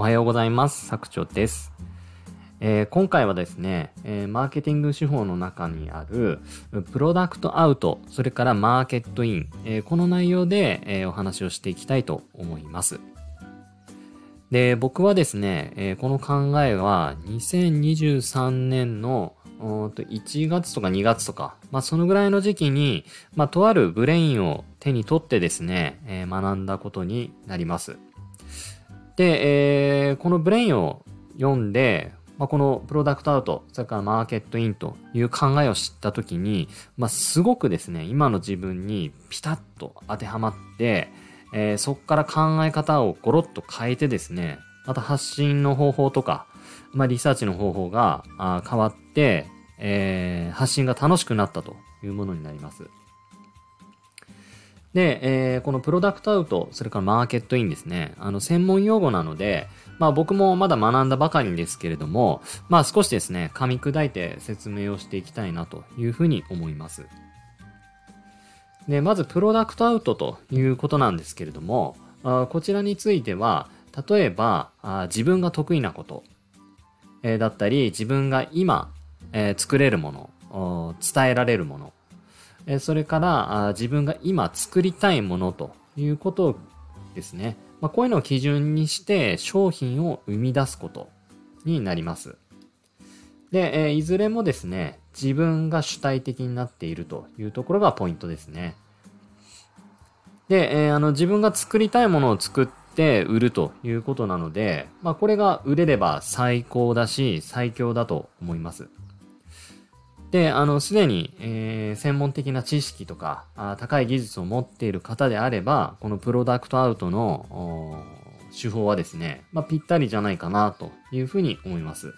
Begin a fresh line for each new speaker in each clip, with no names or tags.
おはようございます。作長です。えー、今回はですね、えー、マーケティング手法の中にあるプロダクトアウト、それからマーケットイン、えー、この内容で、えお話をしていきたいと思います。で、僕はですね、えこの考えは2023年の1月とか2月とか、まあそのぐらいの時期に、まあとあるブレインを手に取ってですね、え学んだことになります。で、えー、このブレインを読んで、まあ、このプロダクトアウト、それからマーケットインという考えを知ったときに、まあ、すごくですね、今の自分にピタッと当てはまって、えー、そこから考え方をゴロッと変えてですね、また発信の方法とか、まあ、リサーチの方法が変わって、えー、発信が楽しくなったというものになります。で、えー、このプロダクトアウト、それからマーケットインですね。あの、専門用語なので、まあ僕もまだ学んだばかりですけれども、まあ少しですね、噛み砕いて説明をしていきたいなというふうに思います。で、まずプロダクトアウトということなんですけれども、あこちらについては、例えばあ自分が得意なこと、えー、だったり、自分が今、えー、作れるもの、伝えられるもの、えそれから自分が今作りたいものということですね。まあ、こういうのを基準にして商品を生み出すことになります。で、えいずれもですね、自分が主体的になっているというところがポイントですね。で、え、あの自分が作りたいものを作って売るということなので、まあ、これが売れれば最高だし最強だと思います。で、あの、すでに、えー、専門的な知識とか、高い技術を持っている方であれば、このプロダクトアウトの手法はですね、まあ、ぴったりじゃないかなというふうに思います。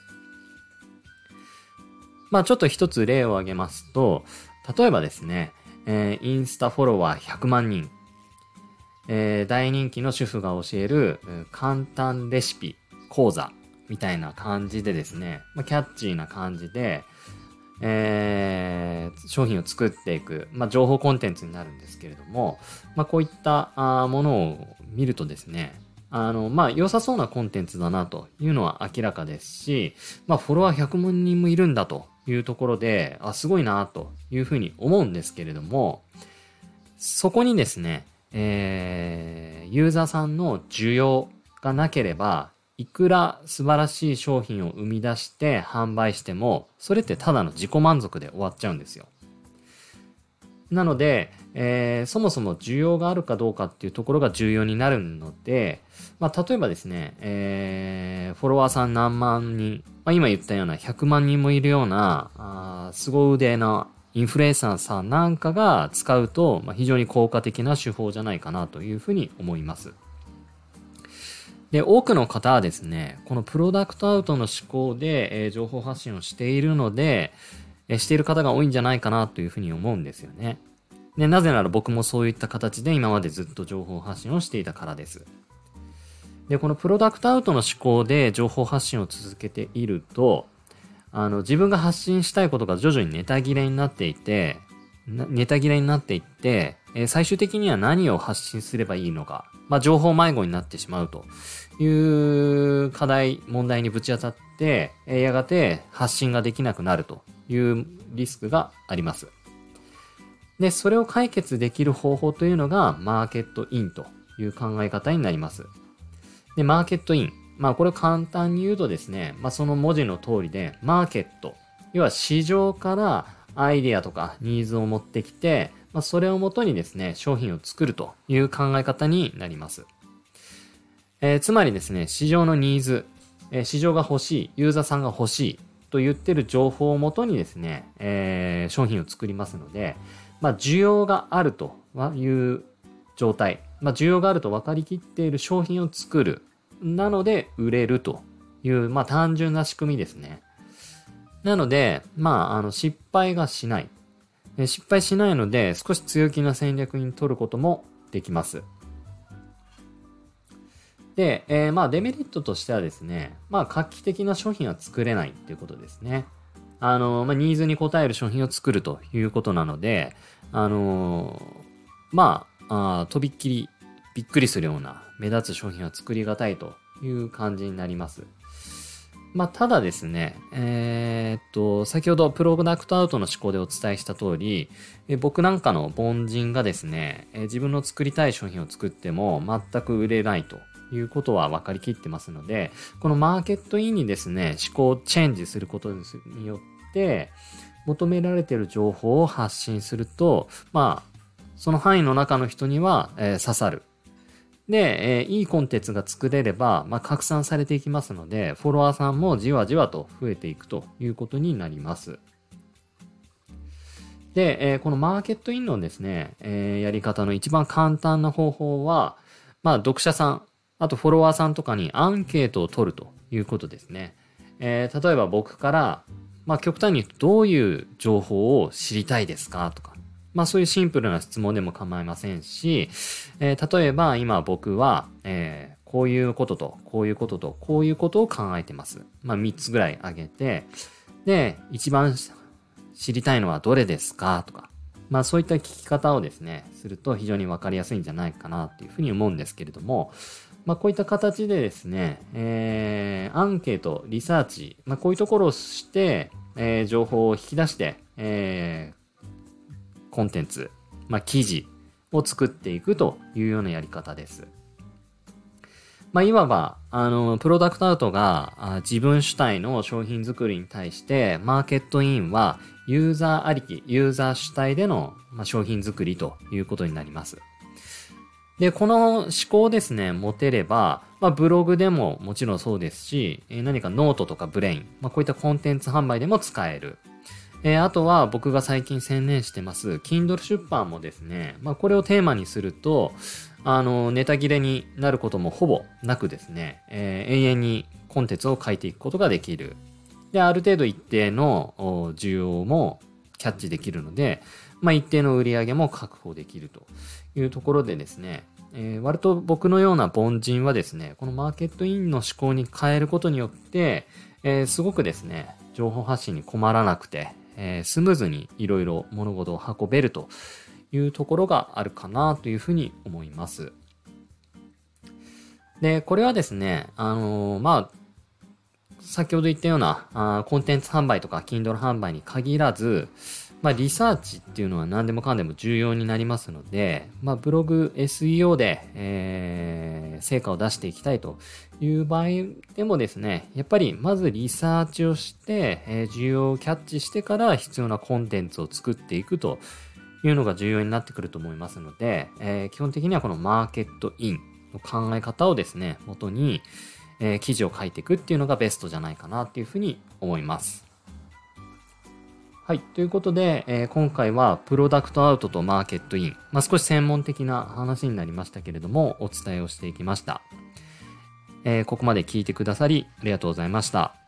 まあ、ちょっと一つ例を挙げますと、例えばですね、えー、インスタフォロワー100万人、えー、大人気の主婦が教える簡単レシピ講座みたいな感じでですね、まあ、キャッチーな感じで、えー、商品を作っていく、まあ、情報コンテンツになるんですけれども、まあ、こういったあものを見るとですね、あの、まあ、良さそうなコンテンツだなというのは明らかですし、まあ、フォロワー100万人もいるんだというところで、あ、すごいなというふうに思うんですけれども、そこにですね、えー、ユーザーさんの需要がなければ、いくら素晴らしい商品を生み出して販売しても、それってただの自己満足で終わっちゃうんですよ。なので、えー、そもそも需要があるかどうかっていうところが重要になるので、まあ、例えばですね、えー、フォロワーさん何万人、まあ、今言ったような100万人もいるような、あ凄腕なインフルエンサーさんなんかが使うと、まあ、非常に効果的な手法じゃないかなというふうに思います。で、多くの方はですね、このプロダクトアウトの思考で、えー、情報発信をしているので、えー、している方が多いんじゃないかなというふうに思うんですよね。で、なぜなら僕もそういった形で今までずっと情報発信をしていたからです。で、このプロダクトアウトの思考で情報発信を続けていると、あの、自分が発信したいことが徐々にネタ切れになっていて、ネタ切れになっていって、え、最終的には何を発信すればいいのか、まあ、情報迷子になってしまうという課題、問題にぶち当たって、え、やがて発信ができなくなるというリスクがあります。で、それを解決できる方法というのが、マーケットインという考え方になります。で、マーケットイン。まあ、これ簡単に言うとですね、まあ、その文字の通りで、マーケット。要は市場からアイデアとかニーズを持ってきて、まあ、それをもとにですね、商品を作るという考え方になります。えー、つまりですね、市場のニーズ、えー、市場が欲しい、ユーザーさんが欲しいと言ってる情報をもとにですね、えー、商品を作りますので、まあ、需要があるという状態、まあ、需要があると分かりきっている商品を作る。なので、売れるという、まあ、単純な仕組みですね。なので、まあ、あの、失敗がしない。失敗しないので、少し強気な戦略に取ることもできます。で、えー、まあ、デメリットとしてはですね、まあ、画期的な商品は作れないっていうことですね。あの、まあ、ニーズに応える商品を作るということなので、あのまあ、あとびっきりびっくりするような目立つ商品は作りがたいという感じになります。まあ、ただですね、えー、っと、先ほどプロダクトアウトの思考でお伝えした通り、え僕なんかの凡人がですね、え自分の作りたい商品を作っても全く売れないということは分かりきってますので、このマーケットインにですね、思考をチェンジすることによって、求められている情報を発信すると、まあ、その範囲の中の人には、えー、刺さる。で、えー、いいコンテンツが作れれば、まあ、拡散されていきますので、フォロワーさんもじわじわと増えていくということになります。で、えー、このマーケットインのですね、えー、やり方の一番簡単な方法は、まあ、読者さん、あとフォロワーさんとかにアンケートを取るということですね。え、例えば僕から、まあ、極端にどういう情報を知りたいですかとか、まあそういうシンプルな質問でも構いませんし、えー、例えば今僕は、えー、こういうことと、こういうことと、こういうことを考えてます。まあ3つぐらい挙げて、で、一番知りたいのはどれですかとか、まあそういった聞き方をですね、すると非常にわかりやすいんじゃないかなっていうふうに思うんですけれども、まあこういった形でですね、えー、アンケート、リサーチ、まあこういうところをして、えー、情報を引き出して、えー、コンテンツ、まあ、記事を作っていくというようなやり方です。まあ、いわば、あの、プロダクトアウトが自分主体の商品作りに対して、マーケットインはユーザーありき、ユーザー主体での、商品作りということになります。で、この思考ですね、持てれば、まあ、ブログでももちろんそうですし、何かノートとか Brain、まあ、こういったコンテンツ販売でも使える。えー、あとは僕が最近専念してます Kindle 出版もですね、まあ、これをテーマにすると、あの、ネタ切れになることもほぼなくですね、えー、永遠にコンテンツを書いていくことができる。で、ある程度一定の需要もキャッチできるので、まあ、一定の売り上げも確保できるというところでですね、えー、割と僕のような凡人はですね、このマーケットインの思考に変えることによって、えー、すごくですね、情報発信に困らなくて、えー、スムーズにいろいろ物事を運べるというところがあるかなというふうに思います。で、これはですね、あのー、まあ、先ほど言ったようなあコンテンツ販売とか Kindle 販売に限らず、まあ、リサーチっていうのは何でもかんでも重要になりますので、まあ、ブログ SEO で、えー、成果を出していきたいという場合でもですね、やっぱりまずリサーチをして、えー、需要をキャッチしてから必要なコンテンツを作っていくというのが重要になってくると思いますので、えー、基本的にはこのマーケットインの考え方をですね、元に、えー、記事を書いていくっていうのがベストじゃないかなっていうふうに思います。はい。ということで、えー、今回はプロダクトアウトとマーケットイン、まあ、少し専門的な話になりましたけれども、お伝えをしていきました。えー、ここまで聞いてくださりありがとうございました。